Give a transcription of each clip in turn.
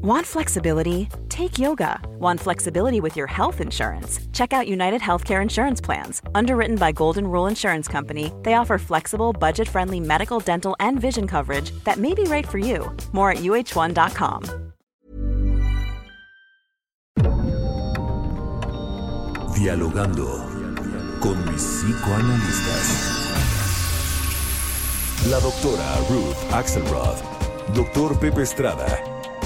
Want flexibility? Take yoga. Want flexibility with your health insurance? Check out United Healthcare Insurance Plans. Underwritten by Golden Rule Insurance Company, they offer flexible, budget friendly medical, dental, and vision coverage that may be right for you. More at uh1.com. Dialogando con mis psicoanalistas. La doctora Ruth Axelrod, doctor Pepe Estrada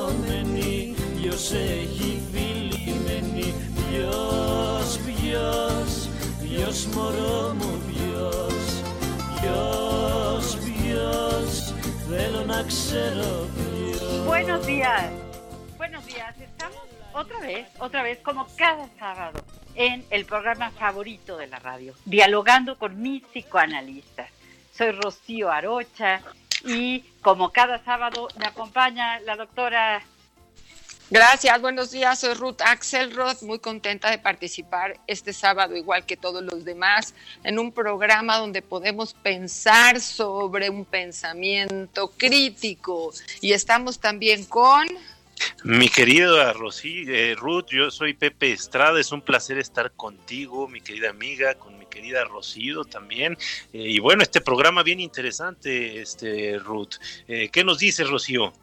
δαγκωμένη Ποιος έχει φιλημένη Ποιος, ποιος, ποιος μωρό μου ποιος Ποιος, ποιος, θέλω να ξέρω ποιος Buenos días. Buenos días. Estamos otra vez, otra vez, como cada sábado, en el programa favorito de la radio, dialogando con mis psicoanalistas. Soy Rocío Arocha y como cada sábado me acompaña la doctora Gracias, buenos días. Soy Ruth Axelrod, muy contenta de participar este sábado, igual que todos los demás, en un programa donde podemos pensar sobre un pensamiento crítico. Y estamos también con... Mi querida Rosy, eh, Ruth, yo soy Pepe Estrada, es un placer estar contigo, mi querida amiga, con mi querida Rocío también. Eh, y bueno, este programa bien interesante, este Ruth. Eh, ¿Qué nos dice Rocío?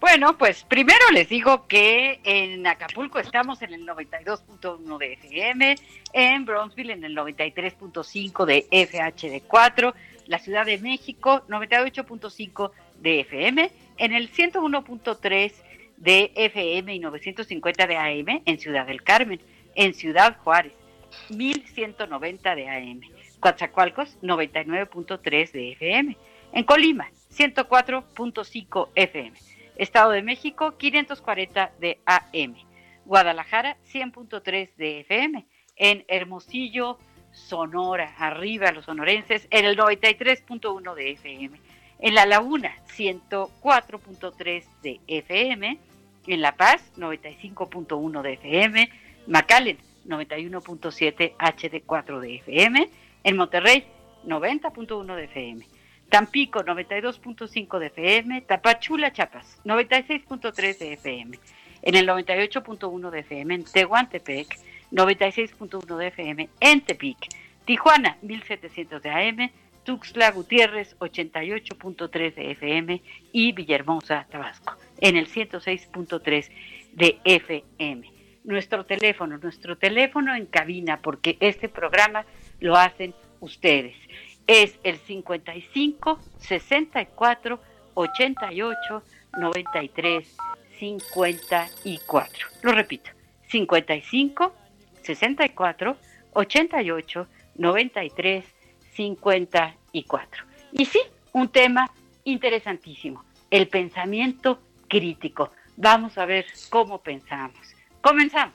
Bueno, pues primero les digo que en Acapulco estamos en el 92.1 de FM, en Bronzeville en el 93.5 de FHD4, la Ciudad de México 98.5 de FM, en el 101.3 de FM y 950 de AM en Ciudad del Carmen, en Ciudad Juárez 1190 de AM, Coatzacoalcos 99.3 de FM, en Colima 104.5 FM. Estado de México 540 de AM, Guadalajara 100.3 de FM, en Hermosillo, Sonora, arriba los sonorenses, en el 93.1 de FM, en La Laguna 104.3 de FM, en La Paz 95.1 de FM, McAllen 91.7 HD4 de FM, en Monterrey 90.1 de FM. Tampico 92.5 de FM, Tapachula, Chiapas 96.3 de FM, en el 98.1 de FM, en Tehuantepec 96.1 de FM, en Tepic, Tijuana 1700 de AM, Tuxtla Gutiérrez 88.3 de FM y Villahermosa, Tabasco en el 106.3 de FM. Nuestro teléfono, nuestro teléfono en cabina, porque este programa lo hacen ustedes es el 55 64 88 93 54. Lo repito, 55 64 88 93 54. Y sí, un tema interesantísimo, el pensamiento crítico. Vamos a ver cómo pensamos. Comenzamos.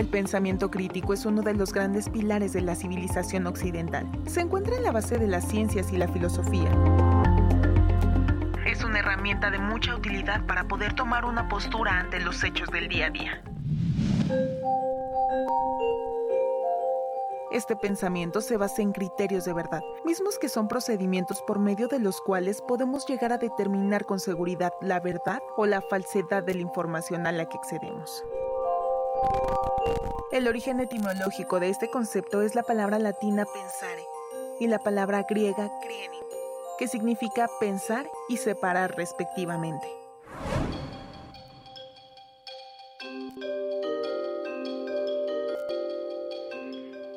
El pensamiento crítico es uno de los grandes pilares de la civilización occidental. Se encuentra en la base de las ciencias y la filosofía. Es una herramienta de mucha utilidad para poder tomar una postura ante los hechos del día a día. Este pensamiento se basa en criterios de verdad, mismos que son procedimientos por medio de los cuales podemos llegar a determinar con seguridad la verdad o la falsedad de la información a la que accedemos. El origen etimológico de este concepto es la palabra latina pensare y la palabra griega krieni, que significa pensar y separar respectivamente.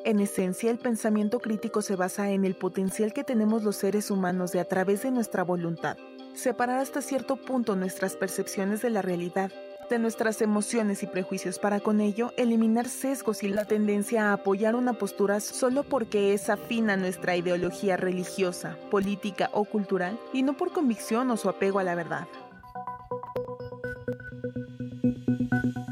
En esencia, el pensamiento crítico se basa en el potencial que tenemos los seres humanos de a través de nuestra voluntad, separar hasta cierto punto nuestras percepciones de la realidad, nuestras emociones y prejuicios para con ello eliminar sesgos y la tendencia a apoyar una postura solo porque es afín a nuestra ideología religiosa, política o cultural y no por convicción o su apego a la verdad.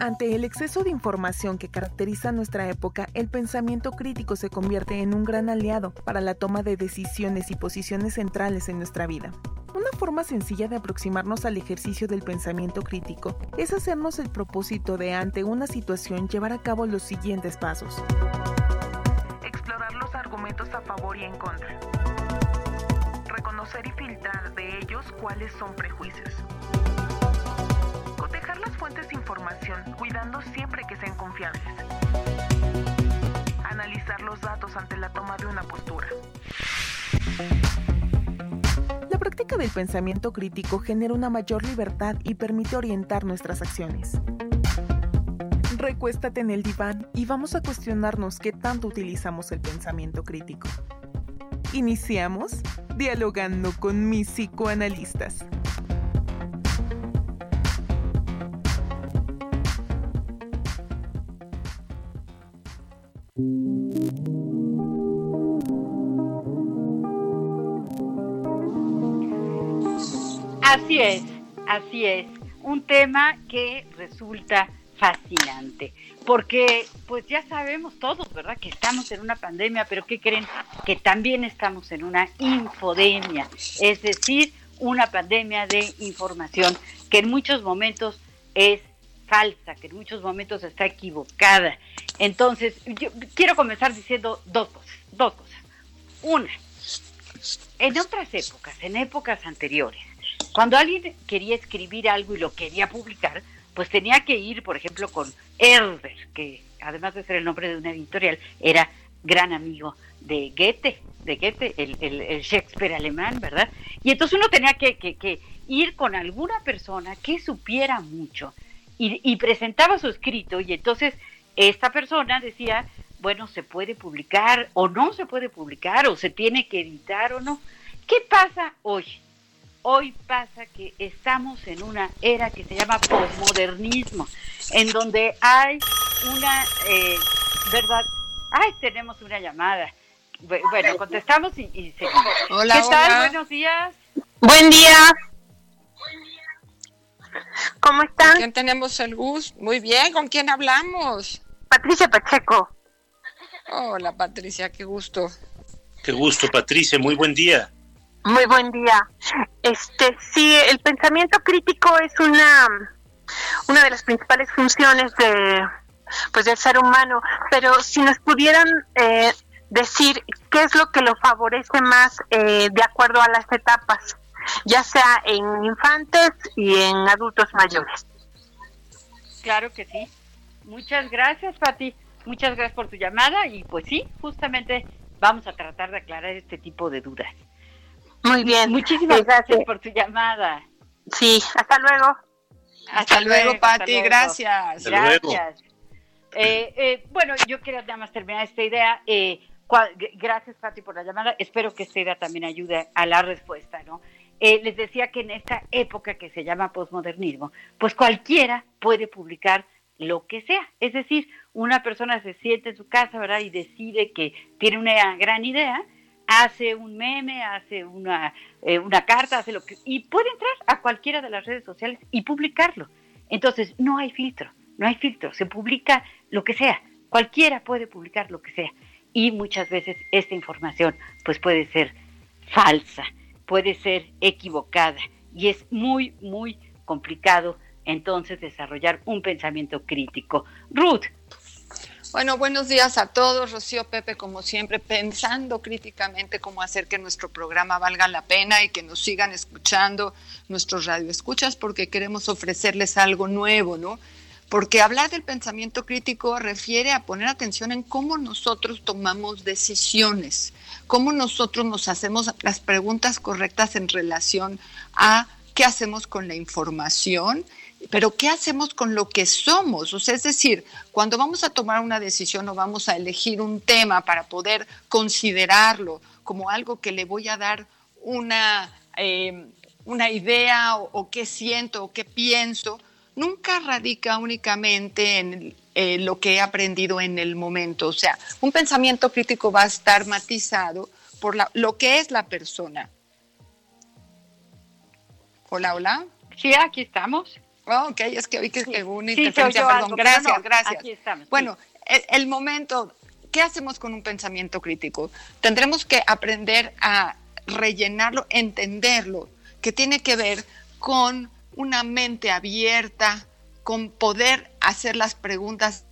Ante el exceso de información que caracteriza nuestra época, el pensamiento crítico se convierte en un gran aliado para la toma de decisiones y posiciones centrales en nuestra vida. Una forma sencilla de aproximarnos al ejercicio del pensamiento crítico es hacernos el propósito de ante una situación llevar a cabo los siguientes pasos. Explorar los argumentos a favor y en contra. Reconocer y filtrar de ellos cuáles son prejuicios las fuentes de información, cuidando siempre que sean confiables. Analizar los datos ante la toma de una postura. Práctica del pensamiento crítico genera una mayor libertad y permite orientar nuestras acciones. Recuéstate en el diván y vamos a cuestionarnos qué tanto utilizamos el pensamiento crítico. Iniciamos dialogando con mis psicoanalistas. Así es, así es. Un tema que resulta fascinante, porque pues ya sabemos todos, ¿verdad? Que estamos en una pandemia, pero ¿qué creen? Que también estamos en una infodemia, es decir, una pandemia de información que en muchos momentos es falsa, que en muchos momentos está equivocada. Entonces, yo quiero comenzar diciendo dos cosas, dos cosas. Una, en otras épocas, en épocas anteriores, cuando alguien quería escribir algo y lo quería publicar, pues tenía que ir, por ejemplo, con Herder, que además de ser el nombre de una editorial, era gran amigo de Goethe, de Goethe, el, Shakespeare alemán, ¿verdad? Y entonces uno tenía que, ir con alguna persona que supiera mucho y, presentaba su escrito y entonces esta persona decía, bueno, se puede publicar o no se puede publicar o se tiene que editar o no. ¿Qué pasa hoy? Hoy pasa que estamos en una era que se llama posmodernismo, en donde hay una, eh, ¿verdad? Ay, tenemos una llamada. Bueno, contestamos y, seguimos. Hola, ¿Qué tal? Buenos días. Buen día. ¿Cómo están? ¿Con quién tenemos el gusto? Muy bien, ¿con quién hablamos? Patricia Pacheco. Hola, Patricia, qué gusto. Qué gusto, Patricia, muy buen día. Muy buen día. Este, sí, el pensamiento crítico es una, una de las principales funciones de, pues, del ser humano, pero si nos pudieran eh, decir qué es lo que lo favorece más eh, de acuerdo a las etapas, ya sea en infantes y en adultos mayores. Claro que sí. Muchas gracias, Pati. Muchas gracias por tu llamada y pues sí, justamente vamos a tratar de aclarar este tipo de dudas. Muy bien. Muchísimas gracias por tu llamada. Sí, hasta luego. Hasta, luego, Pati, gracias. Gracias. Eh, eh, bueno, yo quería nada más terminar esta idea. Eh, gracias, Pati, por la llamada. Espero que esta idea también ayude a la respuesta, ¿no? les decía que en esta época que se llama posmodernismo, pues cualquiera puede publicar lo que sea. Es decir, una persona se siente en su casa, ¿verdad? Y decide que tiene una gran idea hace un meme, hace una, eh, una carta, hace lo que... Y puede entrar a cualquiera de las redes sociales y publicarlo. Entonces, no hay filtro, no hay filtro, se publica lo que sea, cualquiera puede publicar lo que sea. Y muchas veces esta información pues puede ser falsa, puede ser equivocada y es muy, muy complicado entonces desarrollar un pensamiento crítico. Ruth, Bueno, buenos días a todos. Rocío Pepe, como siempre, pensando críticamente cómo hacer que nuestro programa valga la pena y que nos sigan escuchando nuestros radioescuchas porque queremos ofrecerles algo nuevo, ¿no? Porque hablar del pensamiento crítico refiere a poner atención en cómo nosotros tomamos decisiones, cómo nosotros nos hacemos las preguntas correctas en relación a qué hacemos con la información pero ¿qué hacemos con lo que somos? O sea, es decir, cuando vamos a tomar una decisión o vamos a elegir un tema para poder considerarlo como algo que le voy a dar una, eh, una idea o, qué siento o qué pienso, nunca radica únicamente en eh, lo que he aprendido en el momento. O sea, un pensamiento crítico va a estar matizado por lo que es la persona. Hola, hola. Sí, aquí estamos. Oh, ok, es que hoy que sí, una interferencia, perdón. gracias, gracias. bueno, el, momento, ¿qué hacemos con un pensamiento crítico? Tendremos que aprender a rellenarlo, entenderlo, que tiene que ver con una mente abierta, con poder hacer las preguntas.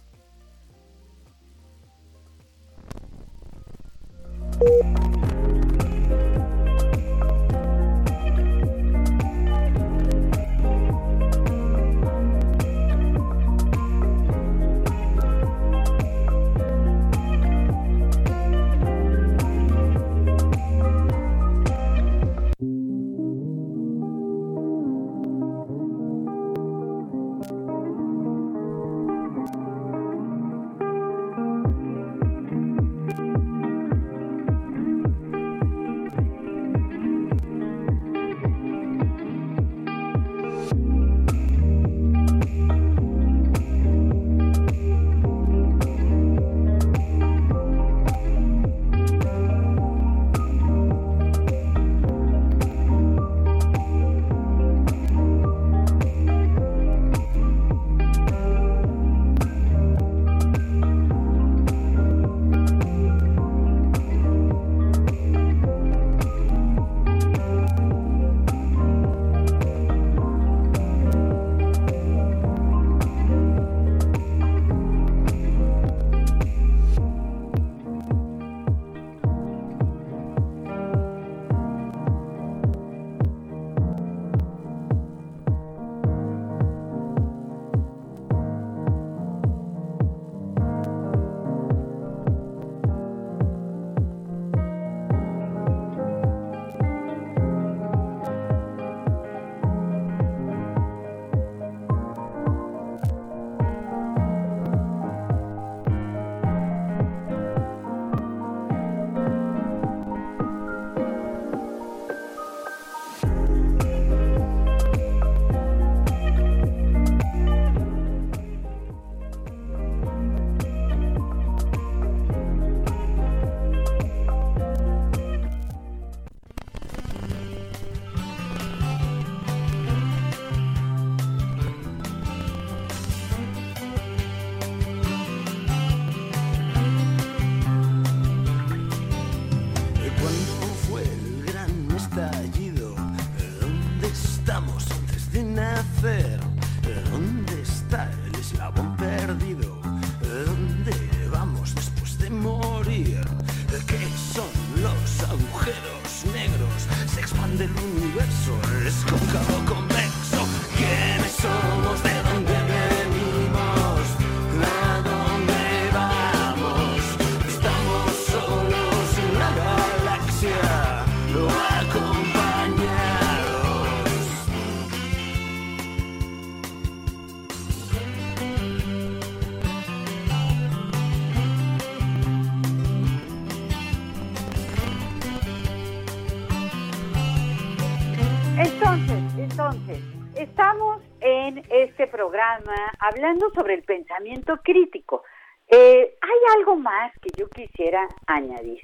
Hablando sobre el pensamiento crítico. Eh, hay algo más que yo quisiera añadir.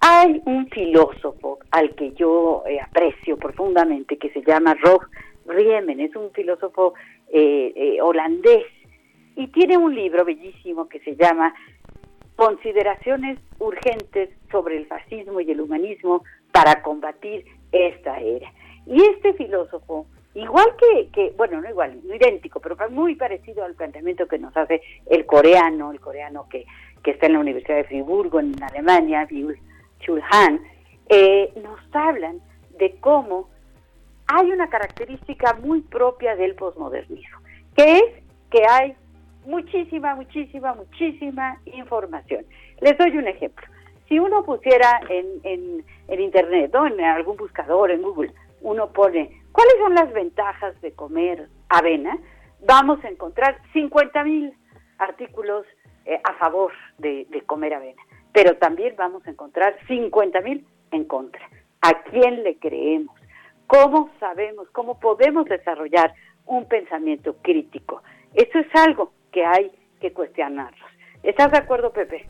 Hay un filósofo al que yo eh, aprecio profundamente que se llama Rob Riemen, es un filósofo eh, holandés y tiene un libro bellísimo que se llama Consideraciones urgentes sobre el fascismo y el humanismo para combatir esta era. Y este filósofo igual que, que, bueno, no igual, no idéntico, pero muy parecido al planteamiento que nos hace el coreano, el coreano que, que está en la Universidad de Friburgo, en Alemania, Chul Han, eh, nos hablan de cómo hay una característica muy propia del posmodernismo, que es que hay muchísima, muchísima, muchísima información. Les doy un ejemplo. Si uno pusiera en, en, en Internet o en algún buscador, en Google, uno pone cuáles son las ventajas de comer avena, vamos a encontrar 50 mil artículos eh, a favor de, comer avena, pero también vamos a encontrar 50 mil en contra. ¿A quién le creemos? ¿Cómo sabemos, cómo podemos desarrollar un pensamiento crítico? Eso es algo que hay que cuestionarlos. ¿Estás de acuerdo, Pepe?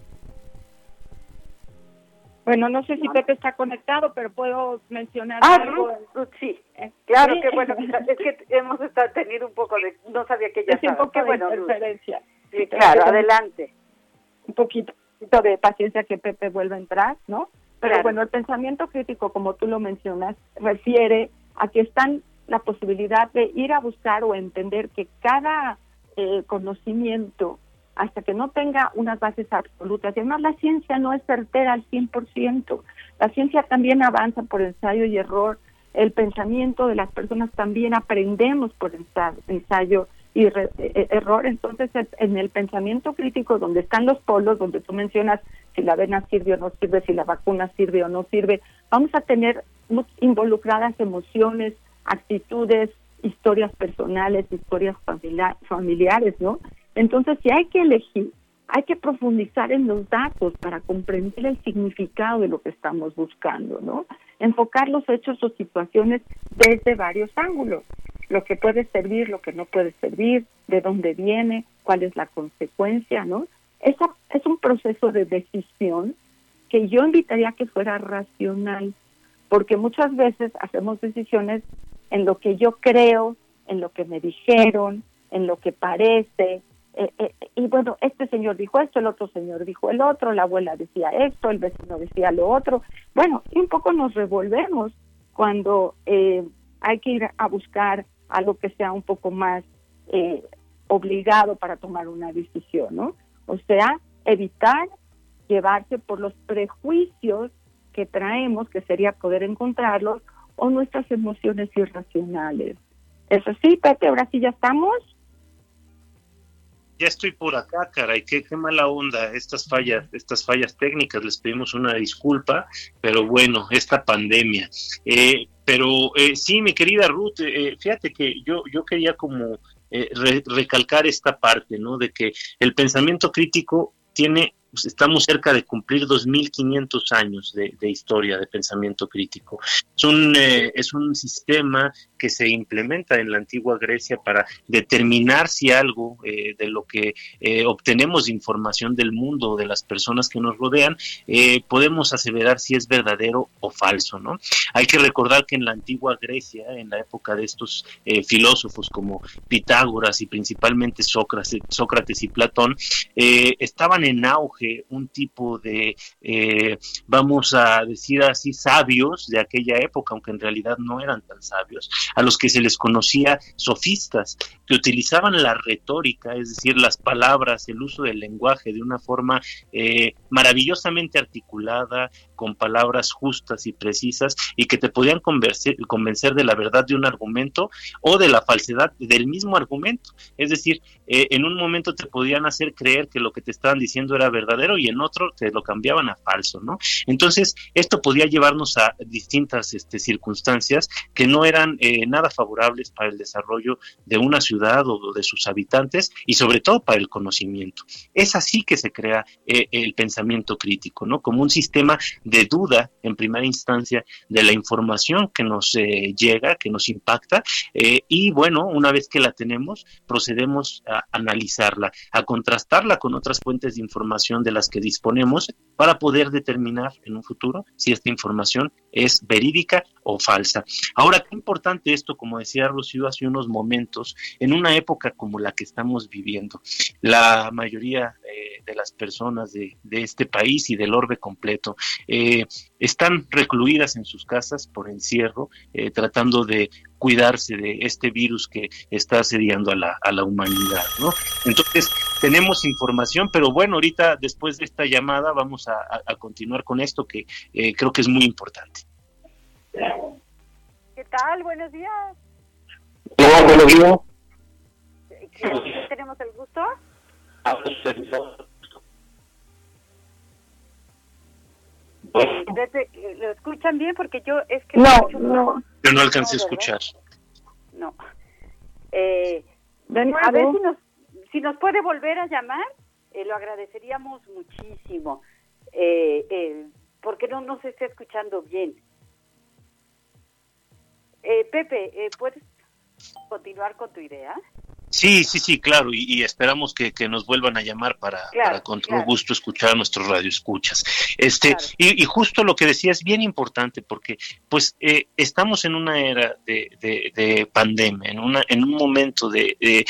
Bueno, no sé si Pepe está conectado, pero puedo mencionar ah, algo. Ruth, sí. Eh, claro que bueno, es que hemos estado teniendo un poco de, no sabía que ya es un poco de bueno, interferencia. Sí, claro, adelante. Un poquito de paciencia que Pepe vuelva a entrar, ¿no? Pero bueno, el pensamiento crítico, como tú lo mencionas, refiere a que están la posibilidad de ir a buscar o entender que cada eh, conocimiento hasta que no tenga unas bases absolutas. Y además la ciencia no es certera al 100%. La ciencia también avanza por ensayo y error. El pensamiento de las personas también aprendemos por ensayo y e, e, error. Entonces, en el pensamiento crítico, donde están los polos, donde tú mencionas si la avena sirve o no sirve, si la vacuna sirve o no sirve, vamos a tener involucradas emociones, actitudes, historias personales, historias familiares, ¿no? Entonces, si hay que elegir, hay que profundizar en los datos para comprender el significado de lo que estamos buscando, ¿no? Enfocar los hechos o situaciones desde varios ángulos, lo que puede servir, lo que no puede servir, de dónde viene, cuál es la consecuencia, ¿no? Esa es un proceso de decisión que yo invitaría a que fuera racional, porque muchas veces hacemos decisiones en lo que yo creo, en lo que me dijeron, en lo que parece, eh, eh, y bueno, este señor dijo esto, el otro señor dijo el otro, la abuela decía esto, el vecino decía lo otro. Bueno, y un poco nos revolvemos cuando eh, hay que ir a buscar algo que sea un poco más obligado para tomar una decisión, ¿no? O sea, evitar llevarse por los prejuicios que traemos, que sería poder encontrarlos, o nuestras emociones irracionales. Eso sí, Pepe, ahora sí ya estamos ya estoy por acá, caray, qué, qué mala onda, estas fallas, estas fallas técnicas, les pedimos una disculpa, pero bueno, esta pandemia. Eh, pero eh, sí, mi querida Ruth, eh, fíjate que yo, yo quería como recalcar esta parte, ¿no? De que el pensamiento crítico tiene pues, estamos cerca de cumplir 2.500 años de, historia de pensamiento crítico. Es un, es un sistema que se implementa en la antigua Grecia para determinar si algo eh, de lo que eh, obtenemos información del mundo, de las personas que nos rodean, eh, podemos aseverar si es verdadero o falso, ¿no? Hay que recordar que en la antigua Grecia, en la época de estos filósofos como Pitágoras y principalmente Sócrates, Sócrates y Platón, estaban en auge un tipo de, vamos a decir así, sabios de aquella época, aunque en realidad no eran tan sabios, a los que se les conocía sofistas, que utilizaban la retórica, es decir, las palabras, el uso del lenguaje de una forma eh, maravillosamente articulada, con palabras justas y precisas, y que te podían convencer, convencer de la verdad de un argumento o de la falsedad del mismo argumento. Es decir, eh, en un momento te podían hacer creer que lo que te estaban diciendo era y en otro te lo cambiaban a falso, ¿no? Entonces, esto podía llevarnos a distintas este, circunstancias que no eran eh, nada favorables para el desarrollo de una ciudad o de sus habitantes y sobre todo para el conocimiento. Es así que se crea eh, el pensamiento crítico, ¿no? Como un sistema de duda en primera instancia de la información que nos eh, llega, que nos impacta y bueno, una vez que la tenemos, procedemos a analizarla, a contrastarla con otras fuentes de información de las que disponemos para poder determinar en un futuro si esta información es verídica o falsa. Ahora, qué importante esto, como decía Rocío hace unos momentos, en una época como la que estamos viviendo. La mayoría eh, de las personas de, este país y del orbe completo eh, están recluidas en sus casas por encierro, eh, tratando de cuidarse de este virus que está asediando a la, a la humanidad, ¿no? Entonces, tenemos información, pero bueno, ahorita después de esta llamada vamos a, continuar con esto que eh, creo que es muy importante. ¿Qué tal? Buenos días. Hola, buenos días. ¿Tenemos el gusto? ¿Lo escuchan bien? Porque yo es que... No, no. Yo no alcancé a escuchar. No. Eh, a ver si nos, si nos puede volver a llamar, eh, lo agradeceríamos muchísimo. Eh, eh, porque no nos está escuchando bien. Eh, Pepe, ¿puedes continuar con tu idea? Sí, sí, sí, claro, y, esperamos que, nos vuelvan a llamar para, con todo gusto escuchar a nuestros radioescuchas. Este, y, justo lo que decía es bien importante porque pues eh, estamos en una era de, de, pandemia, en, una, en un momento de,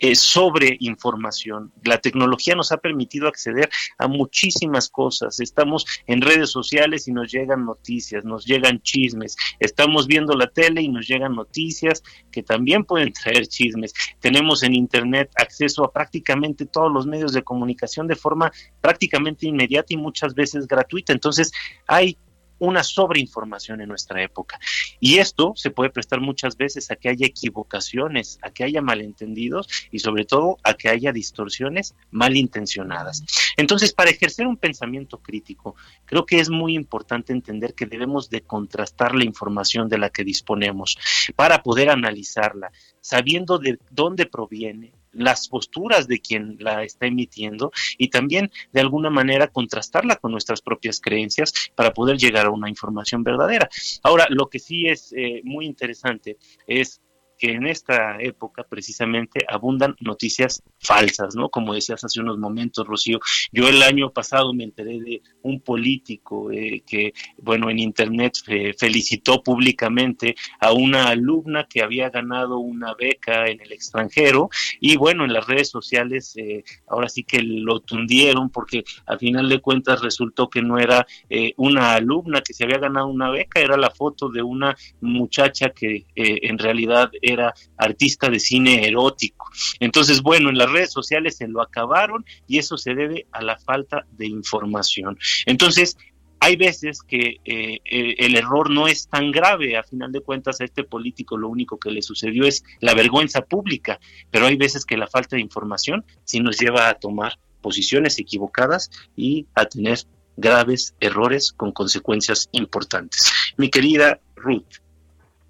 eh, sobre información. La tecnología nos ha permitido acceder a muchísimas cosas. Estamos en redes sociales y nos llegan noticias, nos llegan chismes. Estamos viendo la tele y nos llegan noticias que también pueden traer chismes. Tenemos en Internet acceso a prácticamente todos los medios de comunicación de forma prácticamente inmediata y muchas veces gratuita. Entonces, hay una sobreinformación en nuestra época. Y esto se puede prestar muchas veces a que haya equivocaciones, a que haya malentendidos y sobre todo a que haya distorsiones malintencionadas. Entonces, para ejercer un pensamiento crítico, creo que es muy importante entender que debemos de contrastar la información de la que disponemos para poder analizarla, sabiendo de dónde proviene, las posturas de quien la está emitiendo y también de alguna manera contrastarla con nuestras propias creencias para poder llegar a una información verdadera. Ahora, lo que sí es eh, muy interesante es que en esta época precisamente abundan noticias falsas, ¿no? Como decías hace unos momentos, Rocío. Yo el año pasado me enteré de un político eh, que, bueno, en Internet felicitó públicamente a una alumna que había ganado una beca en el extranjero y, bueno, en las redes sociales eh, ahora sí que lo tundieron porque al final de cuentas resultó que no era eh, una alumna que se había ganado una beca, era la foto de una muchacha que en realidad era artista de cine erótico. Entonces, bueno, en las redes sociales se lo acabaron y eso se debe a la falta de información. Entonces, hay veces que eh, eh, el error no es tan grave, a final de cuentas a este político lo único que le sucedió es la vergüenza pública, pero hay veces que la falta de información sí nos lleva a tomar posiciones equivocadas y a tener graves errores con consecuencias importantes. Mi querida Ruth,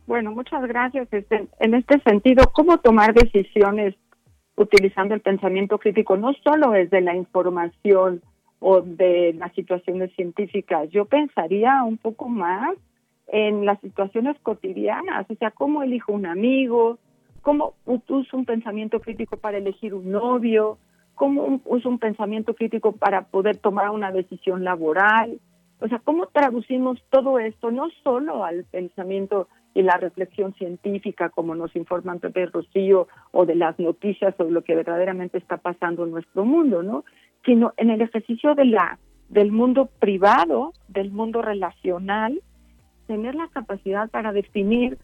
bueno, muchas gracias. Este, en este sentido, ¿cómo tomar decisiones utilizando el pensamiento crítico? No solo es de la información o de las situaciones científicas. Yo pensaría un poco más en las situaciones cotidianas, o sea, cómo elijo un amigo, cómo uso un pensamiento crítico para elegir un novio, cómo uso un pensamiento crítico para poder tomar una decisión laboral. O sea, cómo traducimos todo esto no solo al pensamiento y la reflexión científica, como nos informan Pepe Rocío, o de las noticias sobre lo que verdaderamente está pasando en nuestro mundo, ¿no? Sino en el ejercicio de la del mundo privado, del mundo relacional, tener la capacidad para definir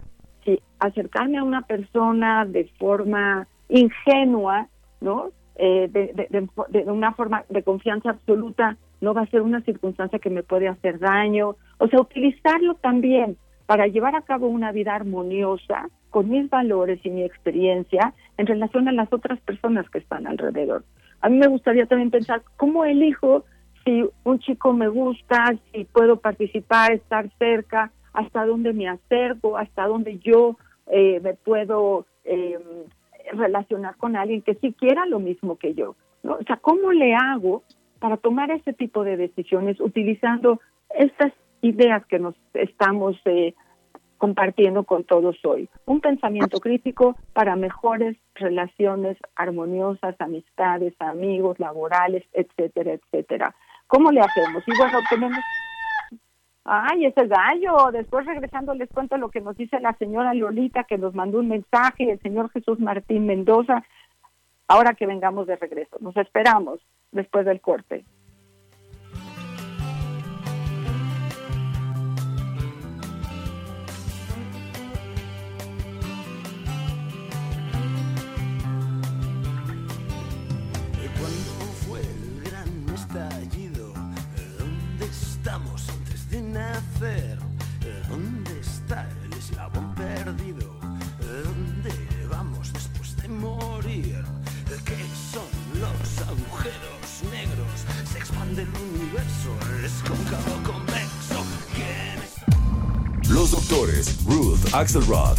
si acercarme a una persona de forma ingenua, ¿no? Eh, de, de, de, una forma de confianza absoluta no va a ser una circunstancia que me puede hacer daño. O sea, utilizarlo también para llevar a cabo una vida armoniosa con mis valores y mi experiencia en relación a las otras personas que están alrededor. A mí me gustaría también pensar cómo elijo si un chico me gusta, si puedo participar, estar cerca, hasta dónde me acerco, hasta dónde yo eh, me puedo eh, relacionar con alguien que sí quiera lo mismo que yo. O sea, ¿cómo le hago para tomar ese tipo de decisiones utilizando estas ideas que nos estamos eh, compartiendo con todos hoy. Un pensamiento crítico para mejores relaciones armoniosas, amistades, amigos, laborales, etcétera, etcétera. ¿Cómo le hacemos? Y bueno, tenemos... Ay, ese gallo. Después regresando les cuento lo que nos dice la señora Lolita que nos mandó un mensaje, el señor Jesús Martín Mendoza, ahora que vengamos de regreso. Nos esperamos después del corte. ¿Dónde está el eslabón perdido? ¿Dónde vamos después de morir? ¿Qué son los agujeros negros? Se expande el universo, es cóncavo convexo. Los doctores Ruth Axelrod,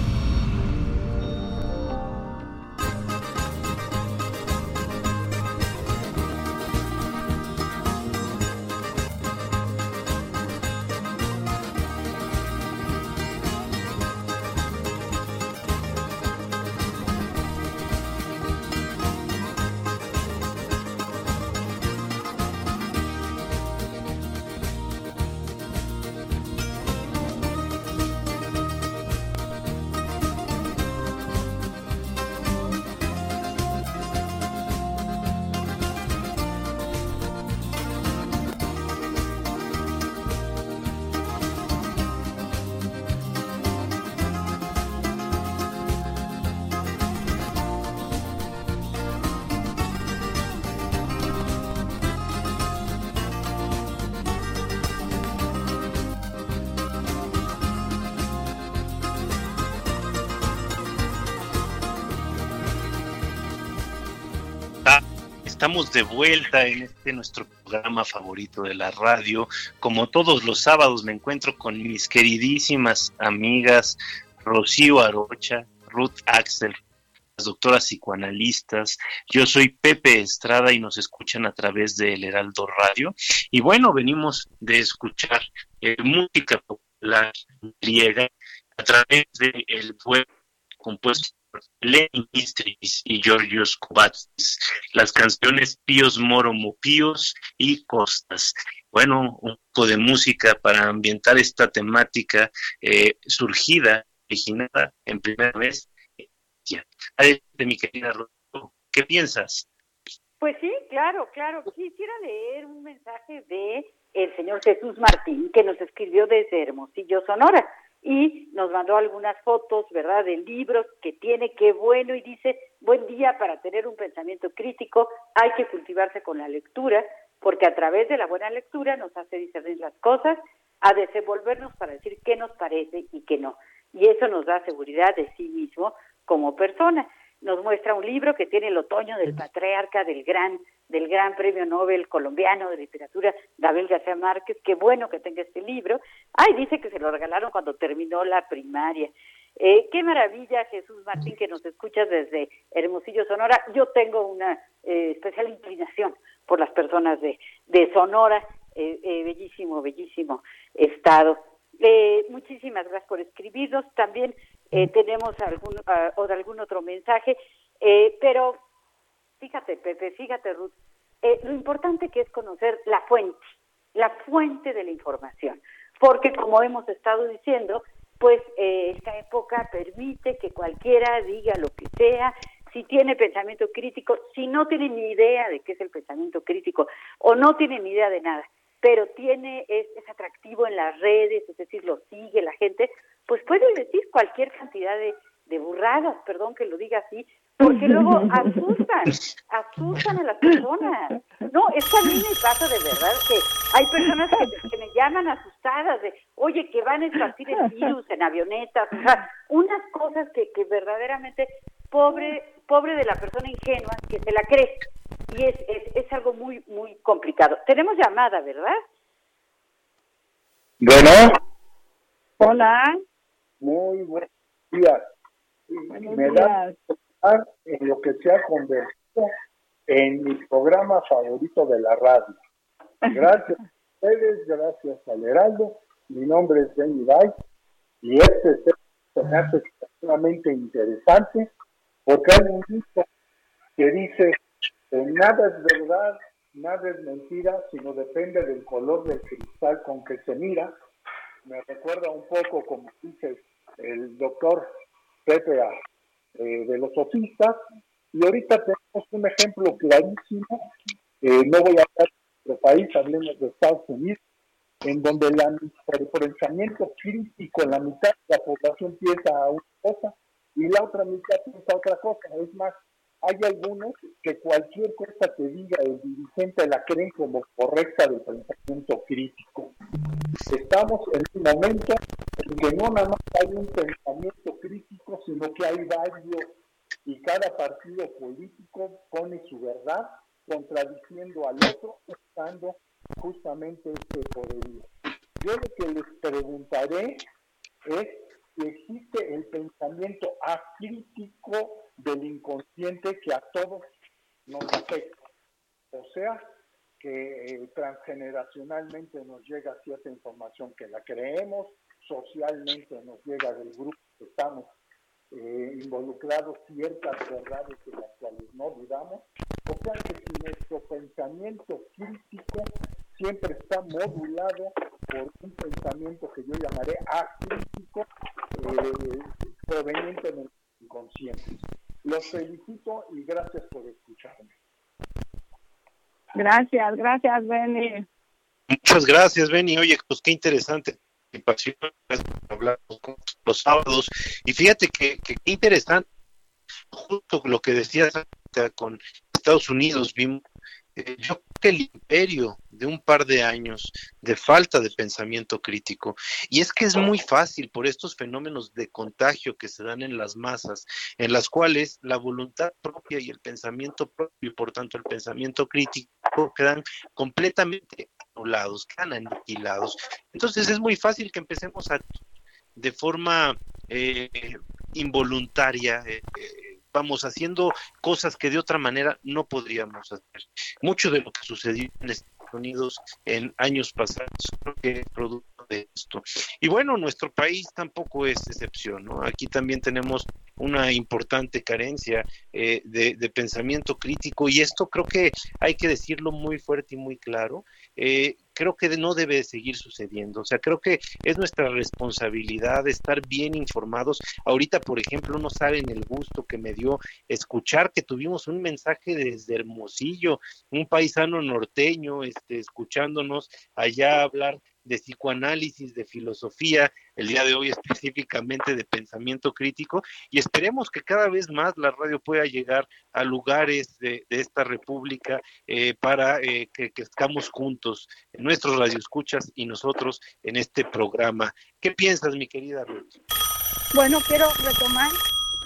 De vuelta en este nuestro programa favorito de la radio. Como todos los sábados me encuentro con mis queridísimas amigas Rocío Arocha, Ruth Axel, las doctoras psicoanalistas. Yo soy Pepe Estrada y nos escuchan a través de El Heraldo Radio. Y bueno, venimos de escuchar eh, música popular griega a través del el web compuesto Lenny Mysteries y Georgios Kovatsis, las canciones Píos Moro Píos y Costas. Bueno, un poco de música para ambientar esta temática eh, surgida, originada en primera vez. de mi querida Rosa, ¿qué piensas? Pues sí, claro, claro. Quisiera leer un mensaje de el señor Jesús Martín que nos escribió desde Hermosillo, Sonora y nos mandó algunas fotos, ¿verdad?, de libros que tiene, qué bueno, y dice, buen día para tener un pensamiento crítico, hay que cultivarse con la lectura, porque a través de la buena lectura nos hace discernir las cosas, a desenvolvernos para decir qué nos parece y qué no. Y eso nos da seguridad de sí mismo como persona nos muestra un libro que tiene el otoño del patriarca del gran del gran premio Nobel colombiano de literatura David García Márquez, qué bueno que tenga este libro. Ay, dice que se lo regalaron cuando terminó la primaria. Eh, qué maravilla, Jesús Martín, que nos escuchas desde Hermosillo, Sonora. Yo tengo una eh, especial inclinación por las personas de, de Sonora, eh, bellísimo, bellísimo estado. muchísimas gracias por escribirnos. También eh, tenemos algún uh, o de algún otro mensaje, eh, pero fíjate, Pepe, fíjate, Ruth, eh, lo importante que es conocer la fuente, la fuente de la información, porque como hemos estado diciendo, pues esta época permite que cualquiera diga lo que sea, si tiene pensamiento crítico, si no tiene ni idea de qué es el pensamiento crítico o no tiene ni idea de nada, pero tiene es, es atractivo en las redes, es decir, lo sigue la gente, pues puede decir cualquier cantidad de, de burradas, perdón que lo diga así, porque luego asustan, asustan a las personas. No, es que a mí me pasa de verdad que hay personas que, me llaman asustadas de, oye, que van a esparcir el virus en avionetas, o sea, unas cosas que, que verdaderamente, pobre, pobre de la persona ingenua que se la cree. Y es, es, es algo muy, muy complicado. Tenemos llamada, ¿verdad? Bueno. Hola. Muy buenos días. Me da en lo que se ha convertido en mi programa favorito de la radio. Gracias a ustedes, gracias al Heraldo. Mi nombre es Benny Bay y este se me hace extremadamente interesante porque hay un dicho que dice que nada es verdad, nada es mentira, sino depende del color del cristal con que se mira. Me recuerda un poco, como dice el doctor Pepe, eh, de los sofistas, y ahorita tenemos un ejemplo clarísimo, eh, no voy a hablar de nuestro país, hablemos de Estados Unidos, en donde el pensamiento crítico, la mitad de la población piensa una cosa y la otra mitad piensa otra cosa. Es más, hay algunos que cualquier cosa que diga el dirigente la creen como correcta del pensamiento crítico. Estamos en un momento en que no nada más hay un pensamiento crítico, sino que hay varios y cada partido político pone su verdad contradiciendo al otro usando justamente este poderío. Yo lo que les preguntaré es si existe el pensamiento acrítico del inconsciente que a todos nos afecta. O sea, que eh, transgeneracionalmente nos llega cierta información que la creemos, socialmente nos llega del grupo que estamos eh, involucrados ciertas verdades de las cuales no dudamos. O sea que si nuestro pensamiento crítico siempre está modulado por un pensamiento que yo llamaré acrítico, eh, proveniente del inconsciente. Los felicito y gracias por escucharme. Gracias, gracias, Benny. Muchas gracias, Benny. Oye, pues qué interesante hablar los sábados. Y fíjate que, que qué interesante, justo lo que decías con Estados Unidos, vimos eh, yo creo que el imperio de un par de años de falta de pensamiento crítico, y es que es muy fácil por estos fenómenos de contagio que se dan en las masas, en las cuales la voluntad propia y el pensamiento propio, y por tanto el pensamiento crítico, quedan completamente anulados, quedan aniquilados. Entonces es muy fácil que empecemos a de forma eh, involuntaria. Eh, vamos haciendo cosas que de otra manera no podríamos hacer. Mucho de lo que sucedió en Estados Unidos en años pasados creo que es producto de esto. Y bueno, nuestro país tampoco es excepción, ¿no? Aquí también tenemos una importante carencia eh, de, pensamiento crítico y esto creo que hay que decirlo muy fuerte y muy claro. Eh, creo que no debe seguir sucediendo. O sea, creo que es nuestra responsabilidad estar bien informados. Ahorita, por ejemplo, no saben el gusto que me dio escuchar que tuvimos un mensaje desde Hermosillo, un paisano norteño, este, escuchándonos allá hablar de psicoanálisis, de filosofía, el día de hoy específicamente de pensamiento crítico, y esperemos que cada vez más la radio pueda llegar a lugares de, esta república eh, para eh, que, estamos juntos, nuestros radioescuchas y nosotros en este programa. ¿Qué piensas, mi querida Ruth? Bueno, quiero retomar.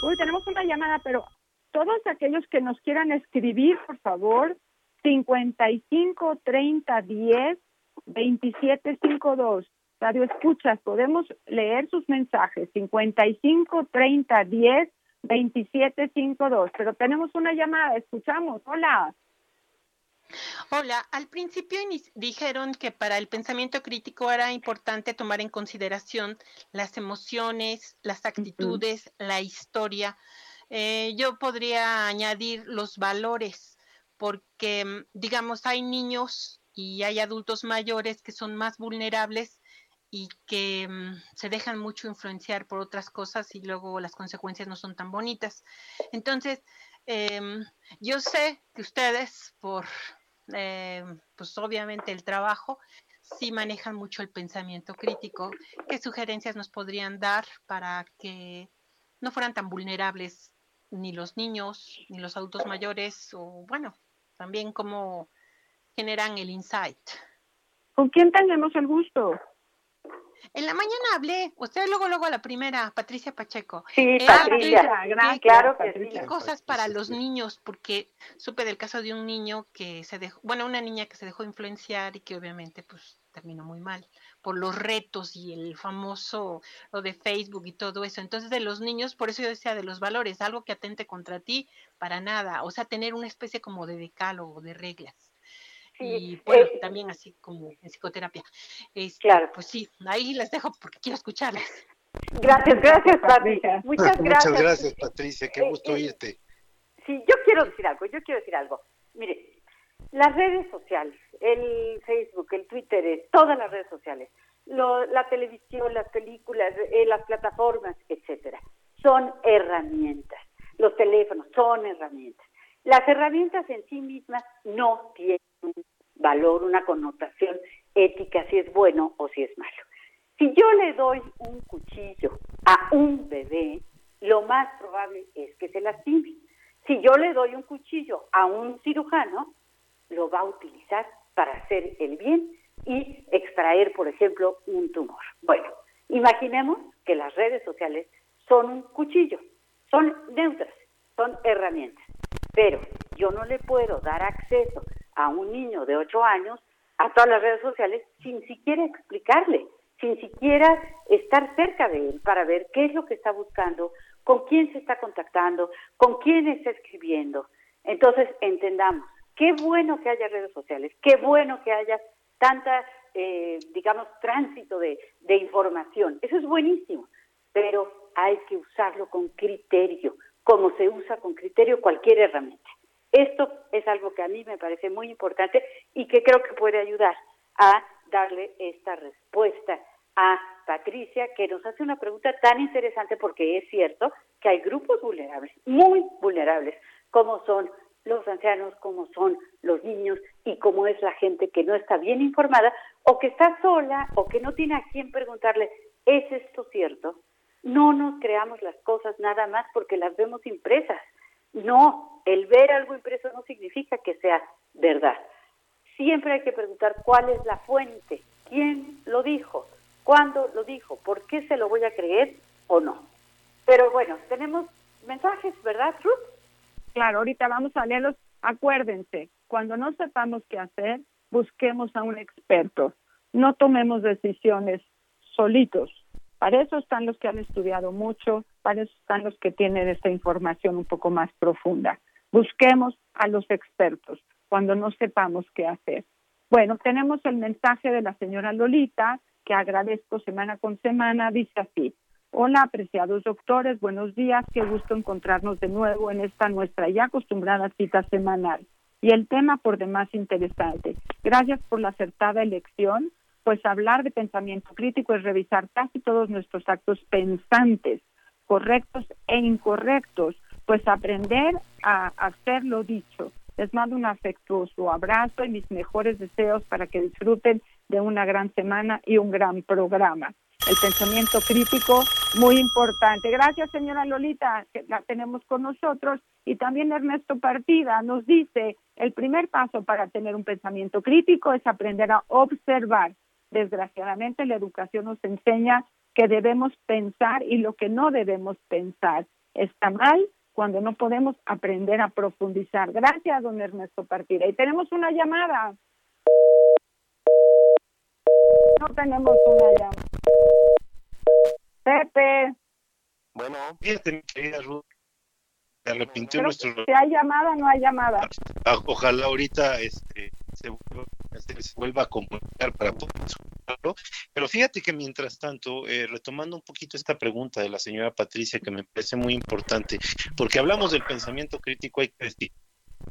Uy, tenemos una llamada, pero todos aquellos que nos quieran escribir, por favor, 55 30 10 2752. Radio Escuchas, podemos leer sus mensajes 55 30 10 27 52. Pero tenemos una llamada, escuchamos. Hola. Hola, al principio dijeron que para el pensamiento crítico era importante tomar en consideración las emociones, las actitudes, la historia. Eh, yo podría añadir los valores, porque, digamos, hay niños y hay adultos mayores que son más vulnerables y que mm, se dejan mucho influenciar por otras cosas y luego las consecuencias no son tan bonitas. Entonces, em, yo sé que ustedes, por, em, pues obviamente el trabajo, sí manejan mucho el pensamiento crítico. ¿Qué sugerencias nos podrían dar para que no fueran tan vulnerables ni los niños, ni los adultos mayores, o bueno, también como generan el insight. ¿Con quién tenemos el gusto? En la mañana hablé, usted luego, luego a la primera, Patricia Pacheco. Sí, Patricia, claro que sí. Cosas para los niños, porque supe del caso de un niño que se dejó, bueno, una niña que se dejó influenciar y que obviamente pues terminó muy mal por los retos y el famoso lo de Facebook y todo eso. Entonces, de los niños, por eso yo decía de los valores, algo que atente contra ti, para nada. O sea, tener una especie como de decálogo, de reglas. Y bueno, eh, también así como en psicoterapia. Este, claro. Pues sí, ahí las dejo porque quiero escucharlas. Gracias, gracias, Patricia. Muchas gracias. Muchas gracias, Patricia. Qué gusto eh, eh, oírte. Sí, yo quiero decir algo, yo quiero decir algo. Mire, las redes sociales, el Facebook, el Twitter, todas las redes sociales, la televisión, las películas, eh, las plataformas, etcétera, son herramientas. Los teléfonos son herramientas. Las herramientas en sí mismas no valor, una connotación ética si es bueno o si es malo. Si yo le doy un cuchillo a un bebé, lo más probable es que se lastime. Si yo le doy un cuchillo a un cirujano, lo va a utilizar para hacer el bien y extraer, por ejemplo, un tumor. Bueno, imaginemos que las redes sociales son un cuchillo, son neutras, son herramientas, pero yo no le puedo dar acceso a un niño de 8 años a todas las redes sociales sin siquiera explicarle, sin siquiera estar cerca de él para ver qué es lo que está buscando, con quién se está contactando, con quién está escribiendo. Entonces, entendamos, Qué bueno que haya redes sociales, qué bueno que haya tanta, eh, digamos, tránsito de, de información. Eso es buenísimo, pero hay que usarlo con criterio, como se usa con criterio cualquier herramienta. Esto es algo que a mí me parece muy importante y que creo que puede ayudar a darle esta respuesta a Patricia, que nos hace una pregunta tan interesante porque es cierto que hay grupos vulnerables, muy vulnerables, como son los ancianos, como son los niños y cómo es la gente que no está bien informada o que está sola o que no tiene a quién preguntarle, ¿es esto cierto? No nos creamos las cosas nada más porque las vemos impresas. No, el ver algo impreso no significa que sea verdad. Siempre hay que preguntar cuál es la fuente, quién lo dijo, cuándo lo dijo, por qué se lo voy a creer o no. Pero bueno, tenemos mensajes, ¿verdad, Ruth? Claro, ahorita vamos a leerlos. Acuérdense, cuando no sepamos qué hacer, busquemos a un experto. No tomemos decisiones solitos. Para eso están los que han estudiado mucho, para eso están los que tienen esta información un poco más profunda. Busquemos a los expertos cuando no sepamos qué hacer. Bueno, tenemos el mensaje de la señora Lolita, que agradezco semana con semana, dice así. Hola, apreciados doctores, buenos días. Qué gusto encontrarnos de nuevo en esta nuestra ya acostumbrada cita semanal. Y el tema por demás interesante. Gracias por la acertada elección, pues hablar de pensamiento crítico es revisar casi todos nuestros actos pensantes, correctos e incorrectos, pues aprender a hacer lo dicho. Les mando un afectuoso abrazo y mis mejores deseos para que disfruten de una gran semana y un gran programa el pensamiento crítico, muy importante. Gracias, señora Lolita, que la tenemos con nosotros. Y también Ernesto Partida nos dice, el primer paso para tener un pensamiento crítico es aprender a observar. Desgraciadamente, la educación nos enseña que debemos pensar y lo que no debemos pensar. Está mal cuando no podemos aprender a profundizar. Gracias, don Ernesto Partida. Y tenemos una llamada. No tenemos una llamada. Pepe. Bueno, fíjate, querida Ruth. Se arrepintió nuestro. Si hay llamada, no hay llamada. Ah, ojalá ahorita este, se, vuelva, a comunicar para poder escucharlo. Pero fíjate que mientras tanto, eh, retomando un poquito esta pregunta de la señora Patricia, que me parece muy importante, porque hablamos del pensamiento crítico, hay que decir,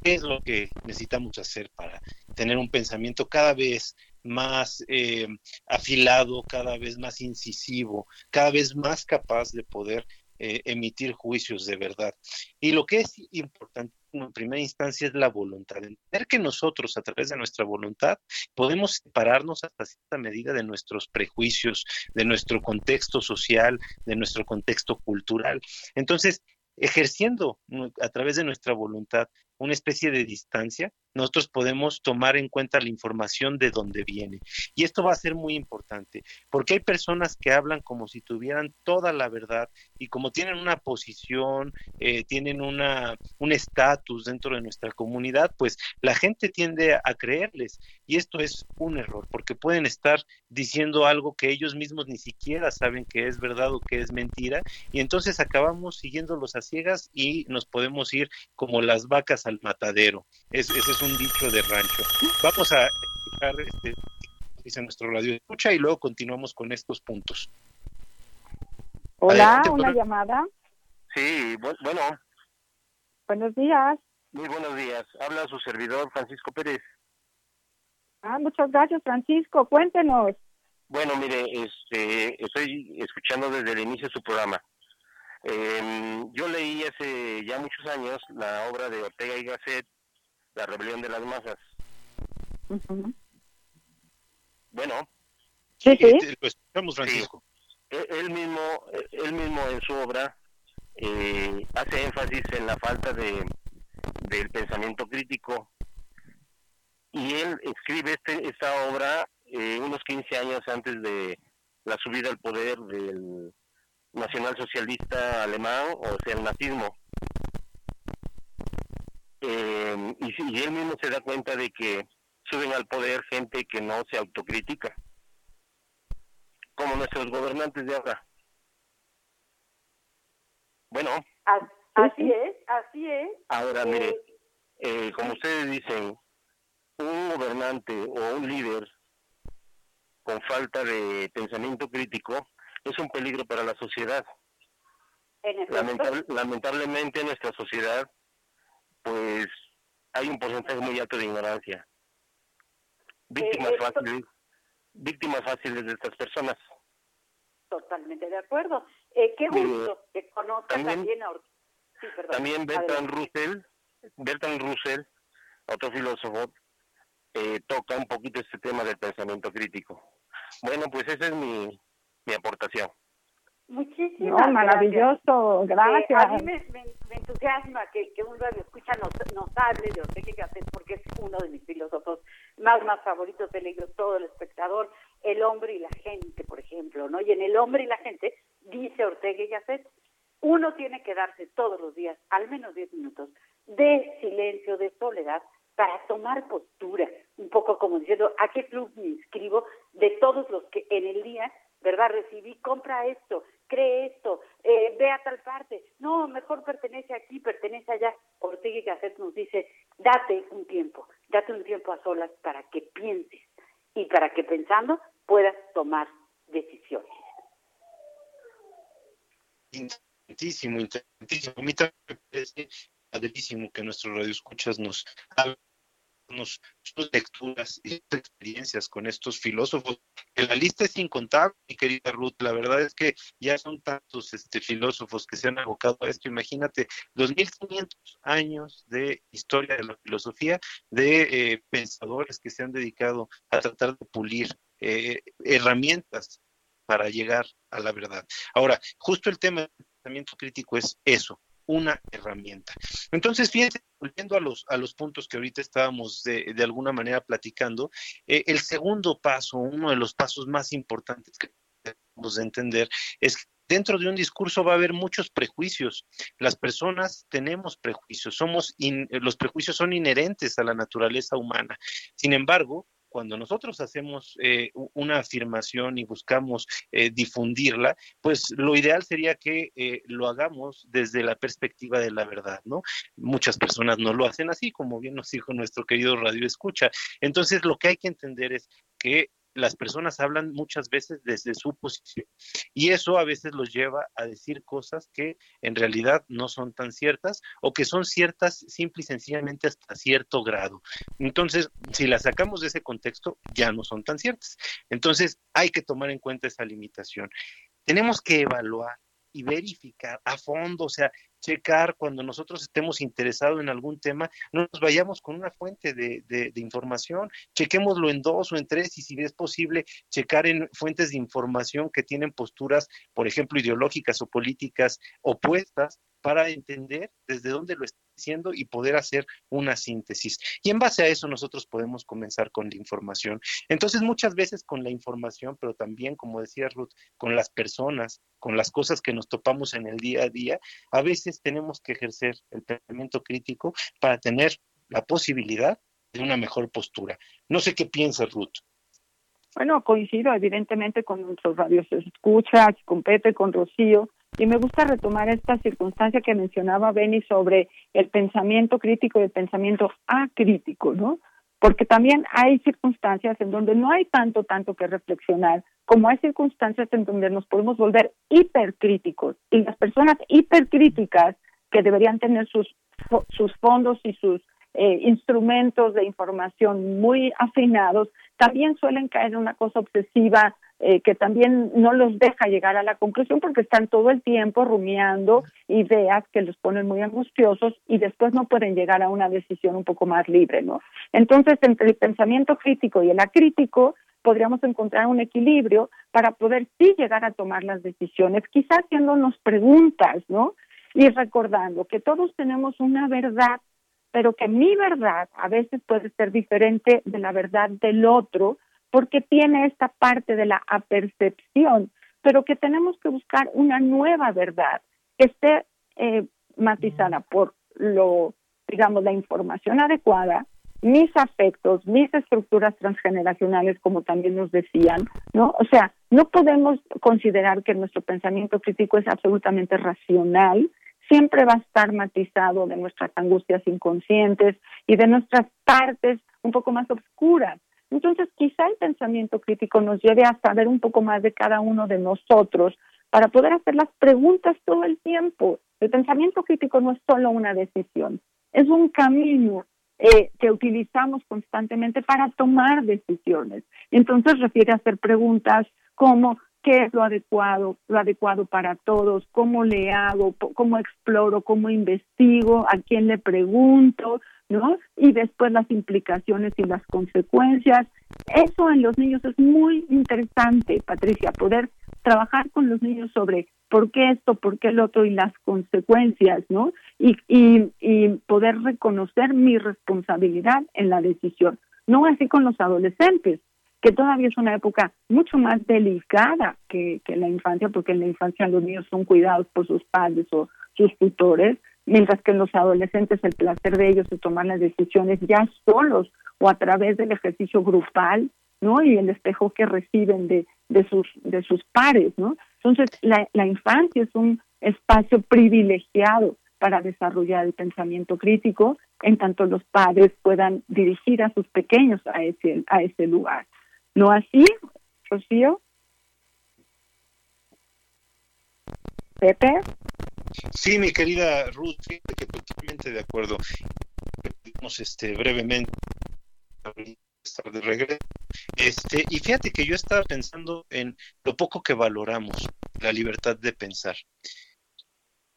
¿qué es lo que necesitamos hacer para tener un pensamiento cada vez más eh, afilado, cada vez más incisivo, cada vez más capaz de poder eh, emitir juicios de verdad. Y lo que es importante en primera instancia es la voluntad, entender que nosotros a través de nuestra voluntad podemos separarnos hasta cierta medida de nuestros prejuicios, de nuestro contexto social, de nuestro contexto cultural. Entonces, ejerciendo a través de nuestra voluntad una especie de distancia, nosotros podemos tomar en cuenta la información de dónde viene. Y esto va a ser muy importante, porque hay personas que hablan como si tuvieran toda la verdad y como tienen una posición, eh, tienen una, un estatus dentro de nuestra comunidad, pues la gente tiende a creerles. Y esto es un error, porque pueden estar diciendo algo que ellos mismos ni siquiera saben que es verdad o que es mentira, y entonces acabamos siguiéndolos a ciegas y nos podemos ir como las vacas al matadero. ese es un dicho de rancho. Vamos a escuchar este, dice nuestro radio escucha y luego continuamos con estos puntos. Hola, una llamada. Sí, bueno. Buenos días. Muy buenos días. Habla su servidor Francisco Pérez. Ah, muchas gracias, Francisco. Cuéntenos. Bueno, mire, este, estoy escuchando desde el inicio de su programa. Em, yo leí hace ya muchos años la obra de Ortega y Gasset, La rebelión de las masas. Bueno. Sí, sí. Lo escuchamos, Francisco. E, él, mismo, él mismo en su obra eh, hace énfasis en la falta de del pensamiento crítico y él escribe este, esta obra eh, unos 15 años antes de la subida al poder del nacionalsocialista alemán, o sea, el nazismo. Eh, y, y, él mismo se da cuenta de que suben al poder gente que no se autocritica, como nuestros gobernantes de ahora. Bueno. Así es, así es. Ahora, eh, mire, eh, como ustedes dicen, un gobernante o un líder con falta de pensamiento crítico es un peligro para la sociedad. lamentablemente en nuestra sociedad, pues hay un porcentaje muy alto de ignorancia. Víctimas eh, fáciles, víctimas fáciles de estas personas. Totalmente de acuerdo. Eh, qué gusto que conozca también, a También Bertrand Russell, Bertrand Russell, otro filósofo, eh, toca un poquito este tema del pensamiento crítico. Bueno, pues esa es mi, mi aportación. Muchísimas no, maravilloso, gracias. Eh, a mí me, entusiasma que, que un radio escucha nos, nos hable de Ortega Gasset porque es uno de mis filósofos más más favoritos del libro Todo el espectador, El hombre y la gente, por ejemplo, ¿no? Y en El hombre y la gente dice Ortega y Gasset, uno tiene que darse todos los días al menos 10 minutos de silencio, de soledad, para tomar postura, un poco como diciendo, ¿a qué club me inscribo de todos los que en el día, ¿verdad? Recibí, compra esto, cree esto, eh, ve a tal parte, no, mejor pertenece aquí, pertenece allá. Ortega y Gasset nos dice, date un tiempo, date un tiempo a solas para que pienses y para que pensando puedas tomar decisiones. Interesantísimo, interesantísimo. A mí también me parece que nuestros radioescuchas nos sus lecturas y sus experiencias con estos filósofos. La lista es incontable, mi querida Ruth. La verdad es que ya son tantos este, filósofos que se han abocado a esto. Imagínate, 2500 años de historia de la filosofía, de eh, pensadores que se han dedicado a tratar de pulir eh, herramientas para llegar a la verdad. Ahora, justo el tema del pensamiento crítico es eso, una herramienta. Entonces, fíjense, volviendo a los, a los puntos que ahorita estábamos de, de alguna manera platicando, eh, el segundo paso, uno de los pasos más importantes que debemos de entender es que dentro de un discurso va a haber muchos prejuicios. Las personas tenemos prejuicios, somos los prejuicios son inherentes a la naturaleza humana. Sin embargo, cuando nosotros hacemos eh, una afirmación y buscamos eh, difundirla, pues lo ideal sería que eh, lo hagamos desde la perspectiva de la verdad, ¿no? Muchas personas no lo hacen así, como bien nos dijo nuestro querido Radio Escucha. Entonces, lo que hay que entender es que las personas hablan muchas veces desde su posición y eso a veces los lleva a decir cosas que en realidad no son tan ciertas o que son ciertas simple y sencillamente hasta cierto grado. Entonces, si las sacamos de ese contexto, ya no son tan ciertas. Entonces, hay que tomar en cuenta esa limitación. Tenemos que evaluar y verificar a fondo, o sea, checar cuando nosotros estemos interesados en algún tema, no nos vayamos con una fuente de, de, de, información, chequémoslo en dos o en tres y si es posible, checar en fuentes de información que tienen posturas, por ejemplo, ideológicas o políticas opuestas para entender desde dónde lo está diciendo y poder hacer una síntesis. Y en base a eso nosotros podemos comenzar con la información. Entonces, muchas veces con la información, pero también, como decía Ruth, con las personas, con las cosas que nos topamos en el día a día, a veces tenemos que ejercer el pensamiento crítico para tener la posibilidad de una mejor postura. No sé qué piensa Ruth. Bueno, coincido evidentemente con nuestros radios escuchas, con Pepe, con Rocío, y me gusta retomar esta circunstancia que mencionaba Benny sobre el pensamiento crítico y el pensamiento acrítico, ¿no? Porque también hay circunstancias en donde no hay tanto, tanto que reflexionar, como hay circunstancias en donde nos podemos volver hipercríticos. Y las personas hipercríticas que deberían tener sus, sus fondos y sus eh, instrumentos de información muy afinados, también suelen caer en una cosa obsesiva eh, que también no los deja llegar a la conclusión porque están todo el tiempo rumiando ideas que los ponen muy angustiosos y después no pueden llegar a una decisión un poco más libre, ¿no? Entonces, entre el pensamiento crítico y el acrítico, podríamos encontrar un equilibrio para poder sí llegar a tomar las decisiones, quizás haciéndonos preguntas, ¿no? Y recordando que todos tenemos una verdad, pero que mi verdad a veces puede ser diferente de la verdad del otro, porque tiene esta parte de la apercepción, pero que tenemos que buscar una nueva verdad que esté eh, matizada por lo, digamos, la información adecuada, mis afectos, mis estructuras transgeneracionales, como también nos decían, ¿no? O sea, no podemos considerar que nuestro pensamiento crítico es absolutamente racional, siempre va a estar matizado de nuestras angustias inconscientes y de nuestras partes un poco más oscuras. Entonces, quizá el pensamiento crítico nos lleve a saber un poco más de cada uno de nosotros para poder hacer las preguntas todo el tiempo. El pensamiento crítico no es solo una decisión, es un camino eh, que utilizamos constantemente para tomar decisiones. Entonces refiere a hacer preguntas como qué es lo adecuado, lo adecuado para todos, cómo le hago, cómo exploro, cómo investigo, a quién le pregunto, ¿no? Y después las implicaciones y las consecuencias. Eso en los niños es muy interesante, Patricia, poder trabajar con los niños sobre por qué esto, por qué el otro y las consecuencias, ¿no? Y, y, y poder reconocer mi responsabilidad en la decisión. No así con los adolescentes, que todavía es una época mucho más delicada que, que la infancia, porque en la infancia los niños son cuidados por sus padres o sus tutores, mientras que en los adolescentes el placer de ellos es tomar las decisiones ya solos o a través del ejercicio grupal, ¿no? Y el espejo que reciben de, de sus de sus pares, ¿no? Entonces la, la infancia es un espacio privilegiado para desarrollar el pensamiento crítico, en tanto los padres puedan dirigir a sus pequeños a ese a ese lugar. ¿No así, Rocío? Pepe. Sí, mi querida Ruth, que totalmente de acuerdo. Este, brevemente estar de regreso. Este, y fíjate que yo estaba pensando en lo poco que valoramos la libertad de pensar.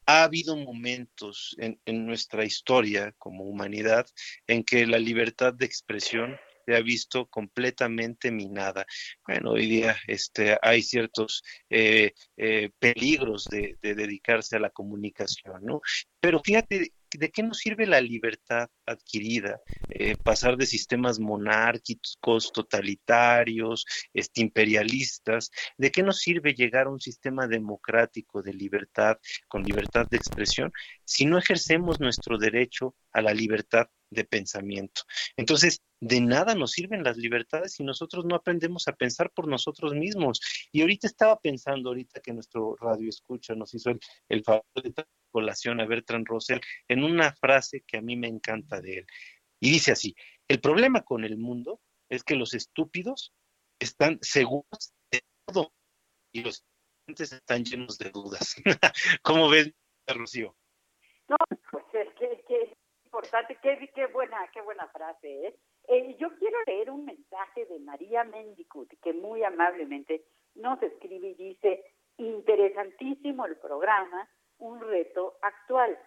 Ha habido momentos en, en nuestra historia como humanidad en que la libertad de expresión se ha visto completamente minada. Bueno, hoy día este, hay ciertos eh, eh, peligros de, de, dedicarse a la comunicación, ¿no? Pero fíjate, ¿de qué nos sirve la libertad adquirida? Eh, pasar de sistemas monárquicos, totalitarios, este, imperialistas. ¿De qué nos sirve llegar a un sistema democrático de libertad, con libertad de expresión, si no ejercemos nuestro derecho a la libertad de pensamiento. Entonces, de nada nos sirven las libertades si nosotros no aprendemos a pensar por nosotros mismos. Y ahorita estaba pensando, ahorita que nuestro radio escucha nos hizo el, el favor de colación a Bertrand Russell en una frase que a mí me encanta de él. Y dice así, el problema con el mundo es que los estúpidos están seguros de todo y los inteligentes están llenos de dudas. ¿Cómo ves, Rocío? No, pues es que, que importante, qué, qué, buena, qué buena frase, ¿eh? ¿eh? Yo quiero leer un mensaje de María Mendicut, que muy amablemente nos escribe y dice, interesantísimo el programa, un reto actual.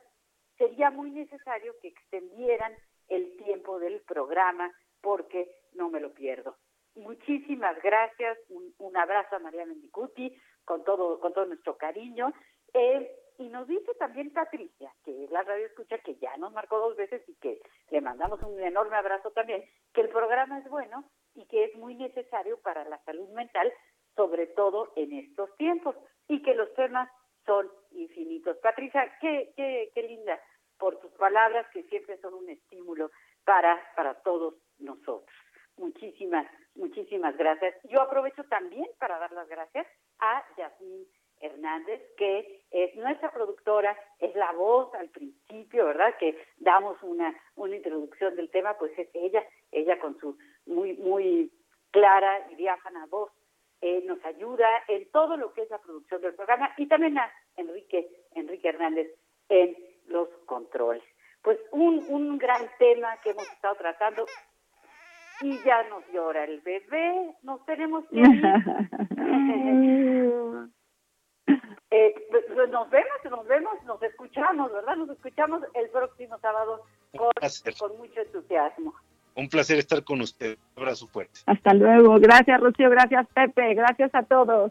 Sería muy necesario que extendieran el tiempo del programa porque no me lo pierdo. Muchísimas gracias, un, abrazo a María Mendicuti con todo, con todo nuestro cariño. Eh, y nos dice también Patricia, que es la radio escucha, que ya nos marcó dos veces y que le mandamos un enorme abrazo también, que el programa es bueno y que es muy necesario para la salud mental, sobre todo en estos tiempos, y que los temas son infinitos. Patricia, qué, qué, qué linda por tus palabras, que siempre son un estímulo para, para todos nosotros. Muchísimas, muchísimas gracias. Yo aprovecho también para dar las gracias a Yasmín Hernández, que es nuestra productora, es la voz al principio, ¿verdad? Que damos una, una introducción del tema, pues es ella, ella con su muy, muy clara y diáfana voz, eh, nos ayuda en todo lo que es la producción del programa y también a Enrique, Enrique Hernández en los controles. Pues un, un gran tema que hemos estado tratando y ya nos llora el bebé, nos tenemos que Eh, pues, pues, nos vemos, nos vemos, nos escuchamos, ¿verdad? Nos escuchamos el próximo sábado con, mucho entusiasmo. Un placer estar con usted. Un abrazo fuerte. Hasta luego. Gracias, Rocío. Gracias, Pepe. Gracias a todos.